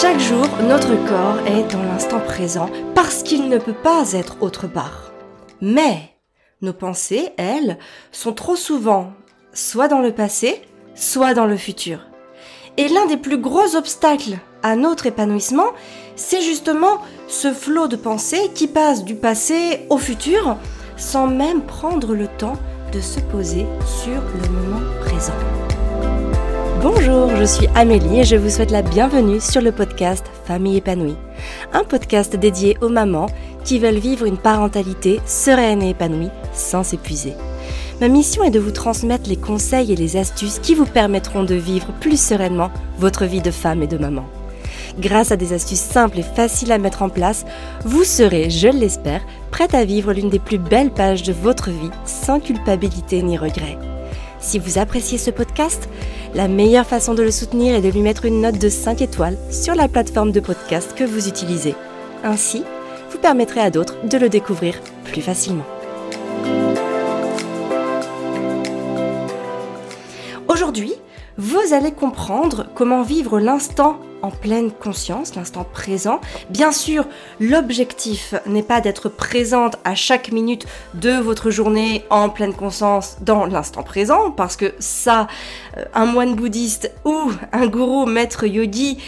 Chaque jour, notre corps est dans l'instant présent parce qu'il ne peut pas être autre part. Mais nos pensées, elles, sont trop souvent soit dans le passé, soit dans le futur. Et l'un des plus gros obstacles à notre épanouissement, c'est justement ce flot de pensées qui passe du passé au futur sans même prendre le temps de se poser sur le moment présent. Bonjour, je suis Amélie et je vous souhaite la bienvenue sur le podcast Famille épanouie, un podcast dédié aux mamans qui veulent vivre une parentalité sereine et épanouie sans s'épuiser. Ma mission est de vous transmettre les conseils et les astuces qui vous permettront de vivre plus sereinement votre vie de femme et de maman. Grâce à des astuces simples et faciles à mettre en place, vous serez, je l'espère, prête à vivre l'une des plus belles pages de votre vie sans culpabilité ni regret. Si vous appréciez ce podcast, la meilleure façon de le soutenir est de lui mettre une note de 5 étoiles sur la plateforme de podcast que vous utilisez. Ainsi, vous permettrez à d'autres de le découvrir plus facilement. Vous allez comprendre comment vivre l'instant en pleine conscience, l'instant présent. Bien sûr, l'objectif n'est pas d'être présente à chaque minute de votre journée en pleine conscience dans l'instant présent, parce que ça, euh, un moine bouddhiste ou un gourou maître yogi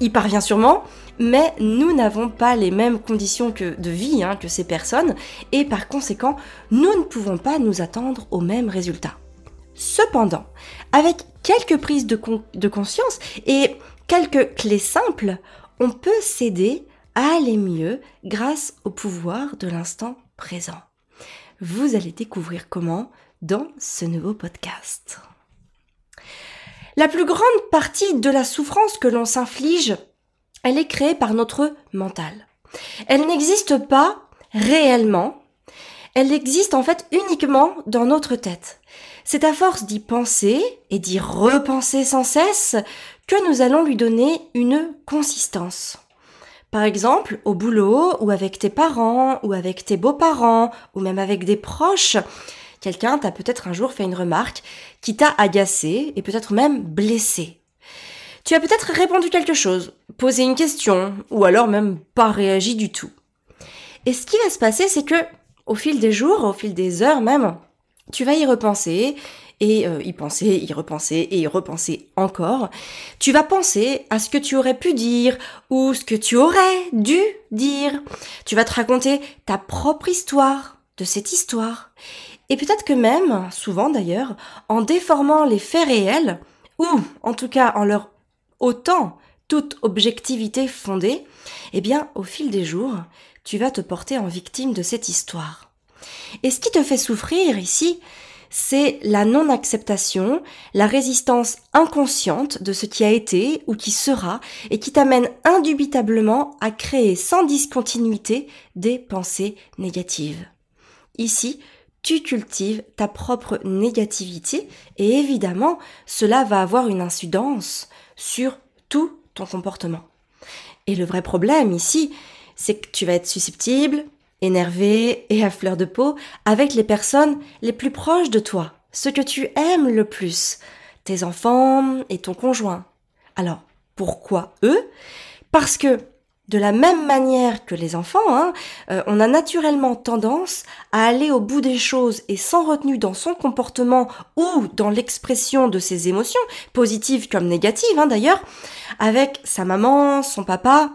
y parvient sûrement. Mais nous n'avons pas les mêmes conditions de vie hein, que ces personnes et par conséquent, nous ne pouvons pas nous attendre aux mêmes résultats. Cependant, avec quelques prises de, conscience et quelques clés simples, on peut s'aider à aller mieux grâce au pouvoir de l'instant présent. Vous allez découvrir comment dans ce nouveau podcast. La plus grande partie de la souffrance que l'on s'inflige, elle est créée par notre mental. Elle n'existe pas réellement, elle existe en fait uniquement dans notre tête. C'est à force d'y penser et d'y repenser sans cesse que nous allons lui donner une consistance. Par exemple, au boulot, ou avec tes parents, ou avec tes beaux-parents, ou même avec des proches, quelqu'un t'a peut-être un jour fait une remarque qui t'a agacé et peut-être même blessé. Tu as peut-être répondu quelque chose, posé une question, ou alors même pas réagi du tout. Et ce qui va se passer, c'est que, au fil des jours, au fil des heures même, tu vas y repenser et euh, y penser, y repenser et y repenser encore. Tu vas penser à ce que tu aurais pu dire ou ce que tu aurais dû dire. Tu vas te raconter ta propre histoire de cette histoire. Et peut-être que même, souvent d'ailleurs, en déformant les faits réels, ou en tout cas en leur ôtant toute objectivité fondée, eh bien, au fil des jours, tu vas te porter en victime de cette histoire. Et ce qui te fait souffrir ici, c'est la non-acceptation, la résistance inconsciente de ce qui a été ou qui sera et qui t'amène indubitablement à créer sans discontinuité des pensées négatives. Ici, tu cultives ta propre négativité et évidemment, cela va avoir une incidence sur tout ton comportement. Et le vrai problème ici, c'est que tu vas être susceptible, énervé et à fleur de peau avec les personnes les plus proches de toi, ceux que tu aimes le plus, tes enfants et ton conjoint. Alors, pourquoi eux? Parce que de la même manière que les enfants, hein, euh, on a naturellement tendance à aller au bout des choses et sans retenue dans son comportement ou dans l'expression de ses émotions, positives comme négatives hein, d'ailleurs, avec sa maman, son papa,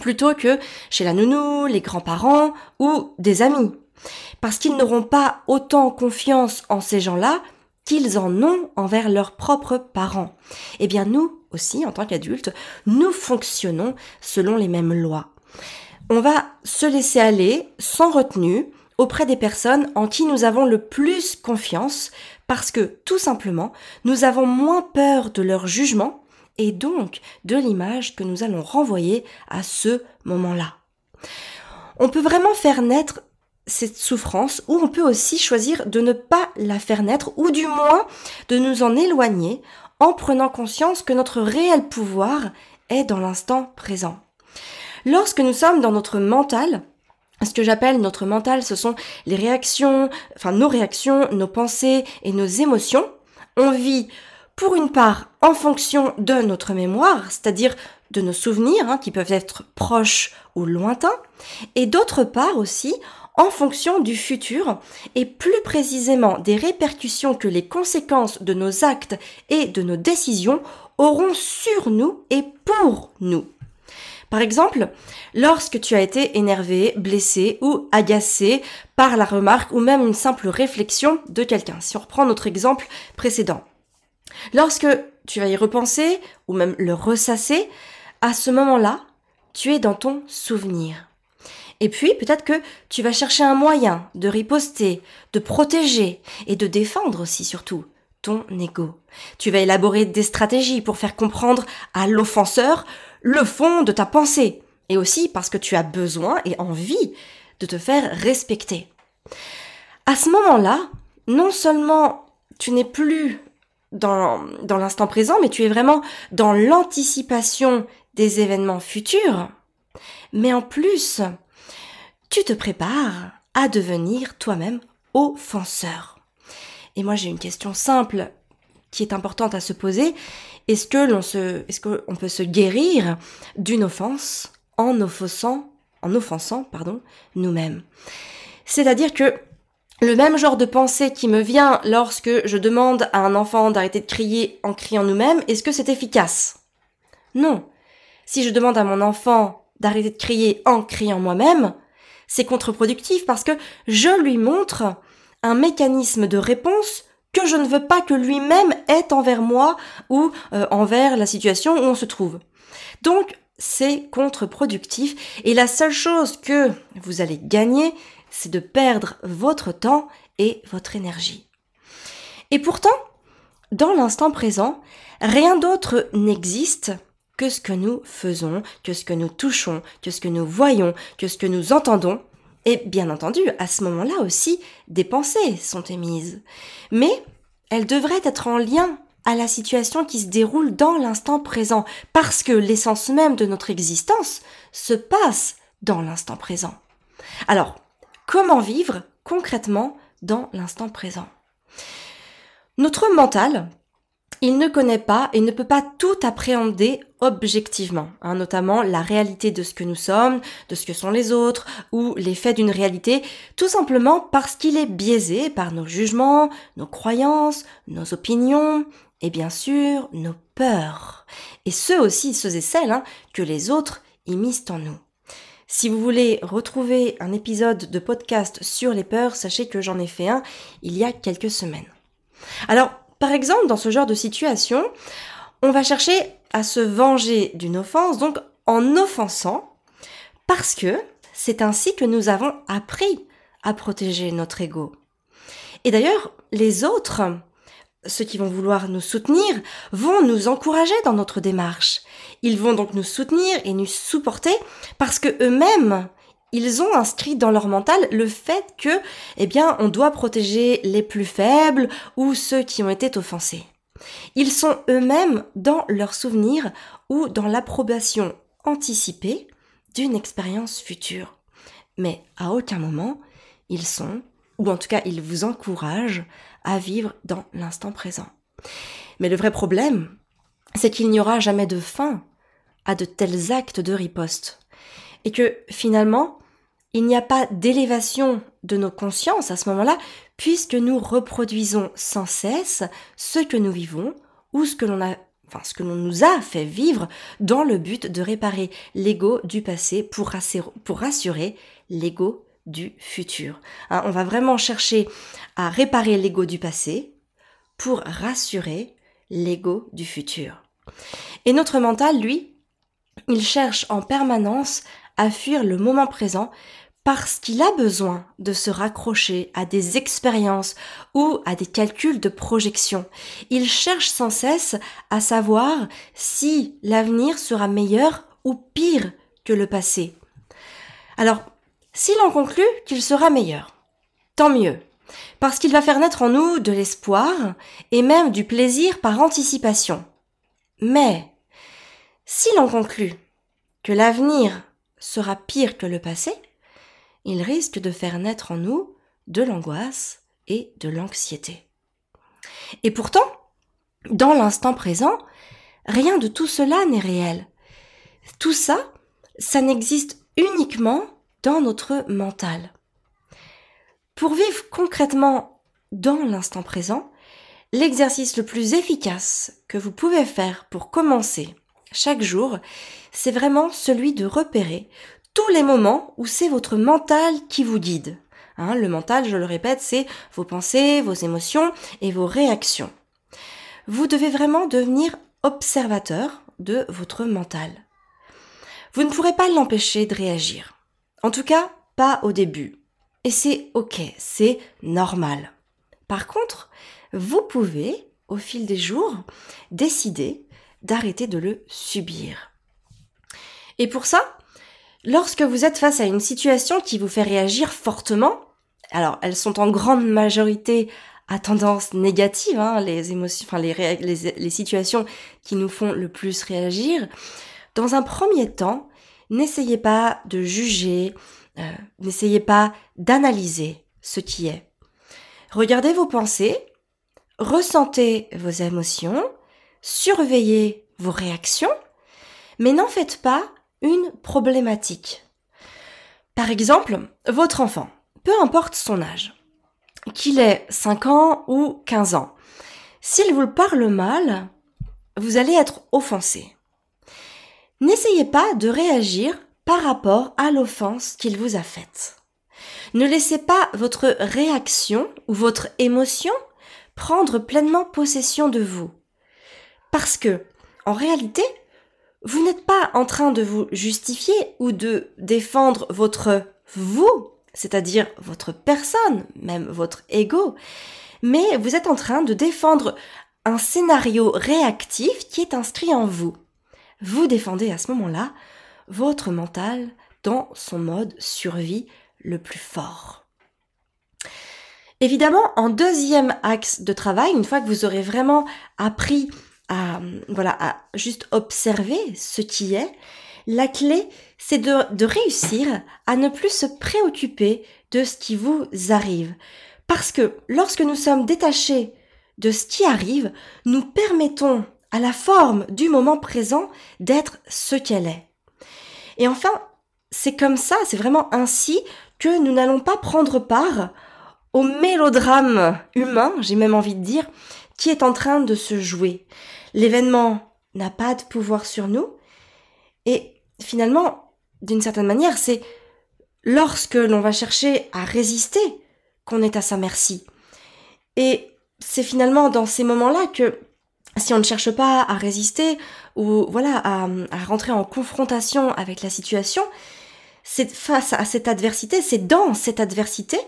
plutôt que chez la nounou, les grands-parents ou des amis. Parce qu'ils n'auront pas autant confiance en ces gens-là qu'ils en ont envers leurs propres parents. Eh bien nous aussi, en tant qu'adultes, nous fonctionnons selon les mêmes lois. On va se laisser aller sans retenue auprès des personnes en qui nous avons le plus confiance parce que tout simplement, nous avons moins peur de leur jugement et donc de l'image que nous allons renvoyer à ce moment-là. On peut vraiment faire naître cette souffrance ou on peut aussi choisir de ne pas la faire naître ou du moins de nous en éloigner en prenant conscience que notre réel pouvoir est dans l'instant présent. Lorsque nous sommes dans notre mental, ce que j'appelle notre mental, ce sont les réactions, enfin nos réactions, nos pensées et nos émotions, on vit pour une part en fonction de notre mémoire, c'est-à-dire de nos souvenirs hein, qui peuvent être proches ou lointains, et d'autre part aussi en fonction du futur et plus précisément des répercussions que les conséquences de nos actes et de nos décisions auront sur nous et pour nous. Par exemple, lorsque tu as été énervé, blessé ou agacé par la remarque ou même une simple réflexion de quelqu'un. Si on reprend notre exemple précédent. Lorsque tu vas y repenser ou même le ressasser, à ce moment-là, tu es dans ton souvenir. Et puis, peut-être que tu vas chercher un moyen de riposter, de protéger et de défendre aussi surtout ton ego. Tu vas élaborer des stratégies pour faire comprendre à l'offenseur le fond de ta pensée. Et aussi parce que tu as besoin et envie de te faire respecter. À ce moment-là, non seulement tu n'es plus dans, l'instant présent, mais tu es vraiment dans l'anticipation des événements futurs, mais en plus, tu te prépares à devenir toi-même offenseur. Et moi j'ai une question simple qui est importante à se poser. Est-ce que l'on se, est-ce qu'on peut se guérir d'une offense en offensant, en offensant, pardon, nous-mêmes? C'est-à-dire que le même genre de pensée qui me vient lorsque je demande à un enfant d'arrêter de crier en criant nous-mêmes, est-ce que c'est efficace? Non. Si je demande à mon enfant d'arrêter de crier en criant moi-même, c'est contre-productif parce que je lui montre un mécanisme de réponse que je ne veux pas que lui-même ait envers moi ou euh, envers la situation où on se trouve. Donc, c'est contre-productif et la seule chose que vous allez gagner, c'est de perdre votre temps et votre énergie. Et pourtant, dans l'instant présent, rien d'autre n'existe que ce que nous faisons, que ce que nous touchons, que ce que nous voyons, que ce que nous entendons. Et bien entendu, à ce moment-là aussi, des pensées sont émises. Mais elles devraient être en lien à la situation qui se déroule dans l'instant présent, parce que l'essence même de notre existence se passe dans l'instant présent. Alors, comment vivre concrètement dans l'instant présent Notre mental, il ne connaît pas et ne peut pas tout appréhender objectivement, hein, notamment la réalité de ce que nous sommes, de ce que sont les autres, ou les faits d'une réalité, tout simplement parce qu'il est biaisé par nos jugements, nos croyances, nos opinions, et bien sûr nos peurs. Et ceux aussi, ceux et celles hein, que les autres immiscent en nous. Si vous voulez retrouver un épisode de podcast sur les peurs, sachez que j'en ai fait un il y a quelques semaines. Alors, par exemple, dans ce genre de situation, on va chercher à se venger d'une offense, donc en offensant, parce que c'est ainsi que nous avons appris à protéger notre ego. Et d'ailleurs, les autres, ceux qui vont vouloir nous soutenir, vont nous encourager dans notre démarche. Ils vont donc nous soutenir et nous supporter parce que eux-mêmes, ils ont inscrit dans leur mental le fait que, eh bien, on doit protéger les plus faibles ou ceux qui ont été offensés. Ils sont eux-mêmes dans leur souvenir ou dans l'approbation anticipée d'une expérience future. Mais à aucun moment, ils sont, ou en tout cas ils vous encouragent à vivre dans l'instant présent. Mais le vrai problème, c'est qu'il n'y aura jamais de fin à de tels actes de riposte. Et que finalement, il n'y a pas d'élévation de nos consciences à ce moment-là, puisque nous reproduisons sans cesse ce que nous vivons ou ce que l'on a enfin ce que l'on nous a fait vivre dans le but de réparer l'ego du passé pour rassurer, pour rassurer l'ego du futur. Hein, on va vraiment chercher à réparer l'ego du passé pour rassurer l'ego du futur. Et notre mental, lui, il cherche en permanence à fuir le moment présent parce qu'il a besoin de se raccrocher à des expériences ou à des calculs de projection. Il cherche sans cesse à savoir si l'avenir sera meilleur ou pire que le passé. Alors, s'il en conclut qu'il sera meilleur, tant mieux, parce qu'il va faire naître en nous de l'espoir et même du plaisir par anticipation. Mais, s'il en conclut que l'avenir sera pire que le passé, il risque de faire naître en nous de l'angoisse et de l'anxiété. Et pourtant, dans l'instant présent, rien de tout cela n'est réel. Tout ça, ça n'existe uniquement dans notre mental. Pour vivre concrètement dans l'instant présent, l'exercice le plus efficace que vous pouvez faire pour commencer chaque jour, c'est vraiment celui de repérer tous les moments où c'est votre mental qui vous guide. Hein, le mental, je le répète, c'est vos pensées, vos émotions et vos réactions. Vous devez vraiment devenir observateur de votre mental. Vous ne pourrez pas l'empêcher de réagir. En tout cas, pas au début. Et c'est ok, c'est normal. Par contre, vous pouvez, au fil des jours, décider d'arrêter de le subir. Et pour ça, lorsque vous êtes face à une situation qui vous fait réagir fortement, alors elles sont en grande majorité à tendance négative, hein, les émotions, enfin les, les, situations qui nous font le plus réagir. Dans un premier temps, n'essayez pas de juger, euh, n'essayez pas d'analyser ce qui est. Regardez vos pensées, ressentez vos émotions, surveillez vos réactions, mais n'en faites pas une problématique. Par exemple, votre enfant, peu importe son âge, qu'il ait 5 ans ou 15 ans, s'il vous parle mal, vous allez être offensé. N'essayez pas de réagir par rapport à l'offense qu'il vous a faite. Ne laissez pas votre réaction ou votre émotion prendre pleinement possession de vous. Parce que, en réalité, vous n'êtes pas en train de vous justifier ou de défendre votre vous, c'est-à-dire votre personne, même votre ego, mais vous êtes en train de défendre un scénario réactif qui est inscrit en vous. Vous défendez à ce moment-là votre mental dans son mode survie le plus fort. Évidemment, en deuxième axe de travail, une fois que vous aurez vraiment appris à, voilà, à juste observer ce qui est, la clé, c'est de, de réussir à ne plus se préoccuper de ce qui vous arrive. Parce que lorsque nous sommes détachés de ce qui arrive, nous permettons à la forme du moment présent d'être ce qu'elle est. Et enfin, c'est comme ça, c'est vraiment ainsi que nous n'allons pas prendre part au mélodrame humain, j'ai même envie de dire, qui est en train de se jouer. L'événement n'a pas de pouvoir sur nous. Et finalement, d'une certaine manière, c'est lorsque l'on va chercher à résister qu'on est à sa merci. Et c'est finalement dans ces moments-là que si on ne cherche pas à résister ou voilà à, rentrer en confrontation avec la situation, c'est face à cette adversité, c'est dans cette adversité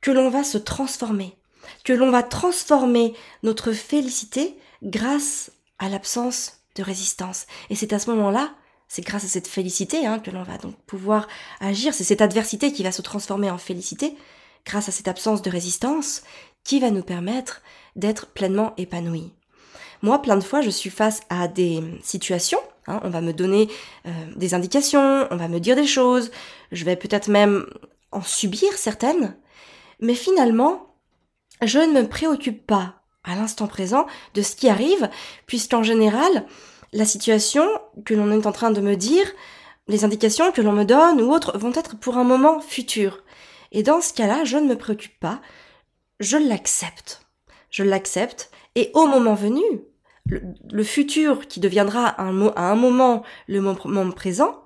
que l'on va se transformer, que l'on va transformer notre félicité grâce à l'absence de résistance. Et c'est à ce moment-là, c'est grâce à cette félicité hein, que l'on va donc pouvoir agir. C'est cette adversité qui va se transformer en félicité grâce à cette absence de résistance qui va nous permettre d'être pleinement épanouis. Moi, plein de fois, je suis face à des situations. Hein, on va me donner euh, des indications, on va me dire des choses, je vais peut-être même en subir certaines, mais finalement, je ne me préoccupe pas à l'instant présent de ce qui arrive, puisqu'en général, la situation que l'on est en train de me dire, les indications que l'on me donne ou autres vont être pour un moment futur. Et dans ce cas-là, je ne me préoccupe pas, je l'accepte. Je l'accepte, et au moment venu, le, futur qui deviendra un, à un moment le moment présent,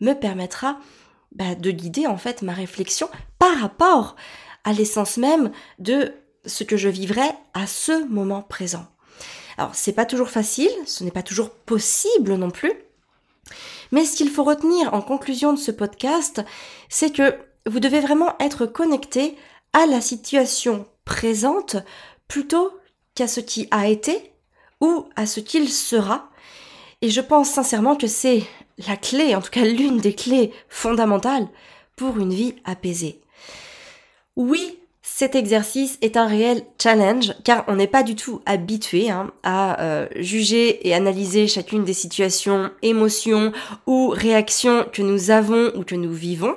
me permettra bah, de guider en fait ma réflexion par rapport à l'essence même de ce que je vivrai à ce moment présent. Alors, c'est pas toujours facile, ce n'est pas toujours possible non plus. Mais ce qu'il faut retenir en conclusion de ce podcast, c'est que vous devez vraiment être connecté à la situation présente plutôt qu'à ce qui a été ou à ce qu'il sera. Et je pense sincèrement que c'est la clé, en tout cas l'une des clés fondamentales pour une vie apaisée. Oui, cet exercice est un réel challenge car on n'est pas du tout habitué hein, à euh, juger et analyser chacune des situations, émotions ou réactions que nous avons ou que nous vivons.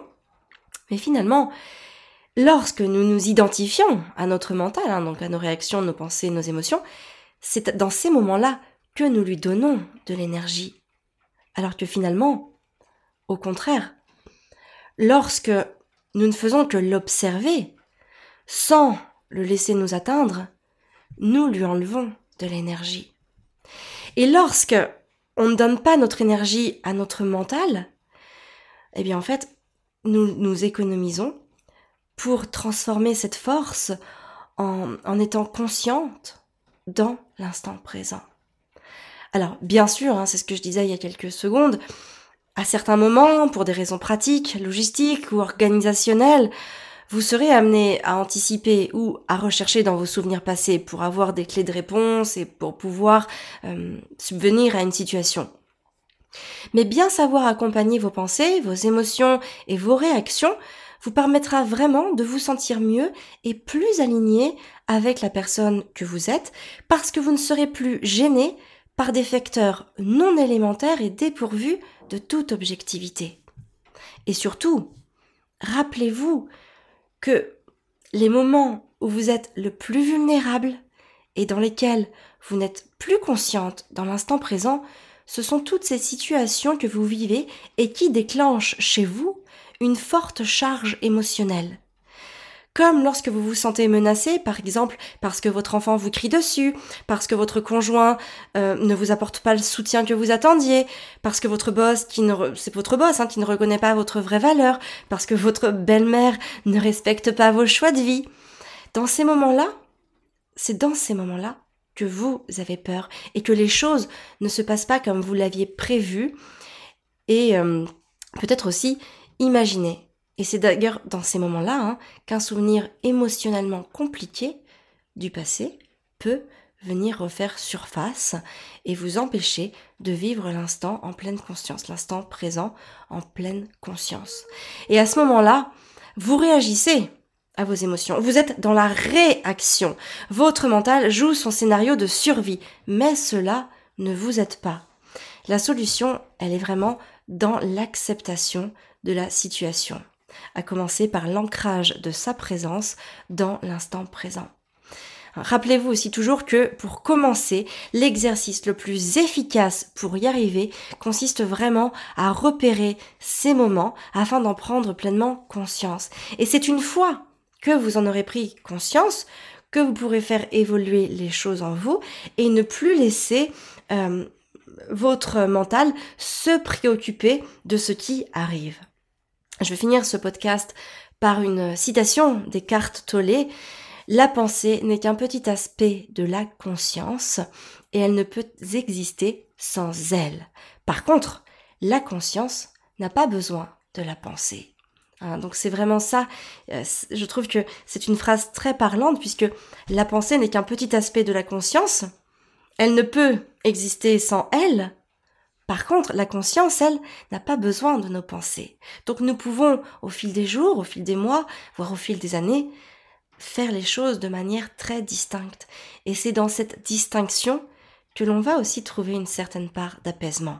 Mais finalement, lorsque nous nous identifions à notre mental, hein, donc à nos réactions, nos pensées, nos émotions, c'est dans ces moments-là que nous lui donnons de l'énergie. Alors que finalement, au contraire, lorsque nous ne faisons que l'observer, sans le laisser nous atteindre, nous lui enlevons de l'énergie. Et lorsque on ne donne pas notre énergie à notre mental, eh bien en fait, nous nous économisons pour transformer cette force en, en étant consciente dans l'instant présent. Alors, bien sûr, hein, c'est ce que je disais il y a quelques secondes, à certains moments, pour des raisons pratiques, logistiques ou organisationnelles, vous serez amené à anticiper ou à rechercher dans vos souvenirs passés pour avoir des clés de réponse et pour pouvoir euh, subvenir à une situation. Mais bien savoir accompagner vos pensées, vos émotions et vos réactions vous permettra vraiment de vous sentir mieux et plus aligné avec la personne que vous êtes parce que vous ne serez plus gêné par des facteurs non élémentaires et dépourvus de toute objectivité. Et surtout, rappelez-vous que les moments où vous êtes le plus vulnérable et dans lesquels vous n'êtes plus consciente dans l'instant présent, ce sont toutes ces situations que vous vivez et qui déclenchent chez vous une forte charge émotionnelle. Comme lorsque vous vous sentez menacé, par exemple parce que votre enfant vous crie dessus, parce que votre conjoint euh, ne vous apporte pas le soutien que vous attendiez, parce que votre boss, qui ne c'est votre boss, hein, qui ne reconnaît pas votre vraie valeur, parce que votre belle-mère ne respecte pas vos choix de vie. Dans ces moments-là, c'est dans ces moments-là que vous avez peur et que les choses ne se passent pas comme vous l'aviez prévu et euh, peut-être aussi imaginé. Et c'est d'ailleurs dans ces moments-là hein, qu'un souvenir émotionnellement compliqué du passé peut venir refaire surface et vous empêcher de vivre l'instant en pleine conscience, l'instant présent en pleine conscience. Et à ce moment-là, vous réagissez à vos émotions. Vous êtes dans la réaction. Votre mental joue son scénario de survie, mais cela ne vous aide pas. La solution, elle est vraiment dans l'acceptation de la situation à commencer par l'ancrage de sa présence dans l'instant présent. Rappelez-vous aussi toujours que pour commencer, l'exercice le plus efficace pour y arriver consiste vraiment à repérer ces moments afin d'en prendre pleinement conscience. Et c'est une fois que vous en aurez pris conscience que vous pourrez faire évoluer les choses en vous et ne plus laisser euh, votre mental se préoccuper de ce qui arrive. Je vais finir ce podcast par une citation des cartes Tollé. La pensée n'est qu'un petit aspect de la conscience et elle ne peut exister sans elle. Par contre, la conscience n'a pas besoin de la pensée. Hein, donc c'est vraiment ça, euh, je trouve que c'est une phrase très parlante puisque la pensée n'est qu'un petit aspect de la conscience. Elle ne peut exister sans elle, par contre, la conscience, elle, n'a pas besoin de nos pensées. Donc nous pouvons, au fil des jours, au fil des mois, voire au fil des années, faire les choses de manière très distincte. Et c'est dans cette distinction que l'on va aussi trouver une certaine part d'apaisement.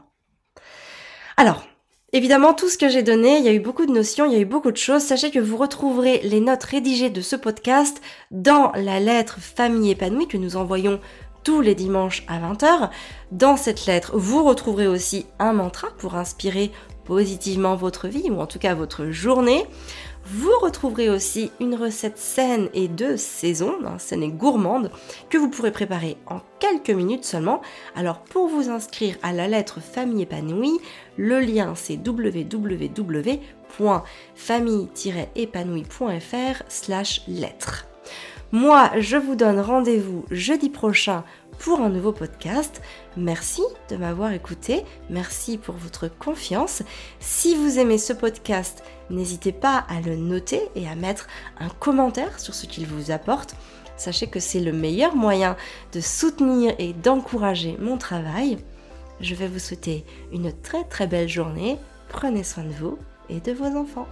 Alors, Évidemment, tout ce que j'ai donné, il y a eu beaucoup de notions, il y a eu beaucoup de choses. Sachez que vous retrouverez les notes rédigées de ce podcast dans la lettre Famille épanouie que nous envoyons tous les dimanches à 20h. Dans cette lettre, vous retrouverez aussi un mantra pour inspirer positivement votre vie ou en tout cas votre journée. Vous retrouverez aussi une recette saine et de saison, hein, saine et gourmande, que vous pourrez préparer en quelques minutes seulement. Alors pour vous inscrire à la lettre Famille épanouie, le lien c'est www.famille-épanouie.fr slash lettre. Moi, je vous donne rendez-vous jeudi prochain pour un nouveau podcast. Merci de m'avoir écouté, merci pour votre confiance. Si vous aimez ce podcast, n'hésitez pas à le noter et à mettre un commentaire sur ce qu'il vous apporte. Sachez que c'est le meilleur moyen de soutenir et d'encourager mon travail. Je vais vous souhaiter une très très belle journée. Prenez soin de vous et de vos enfants.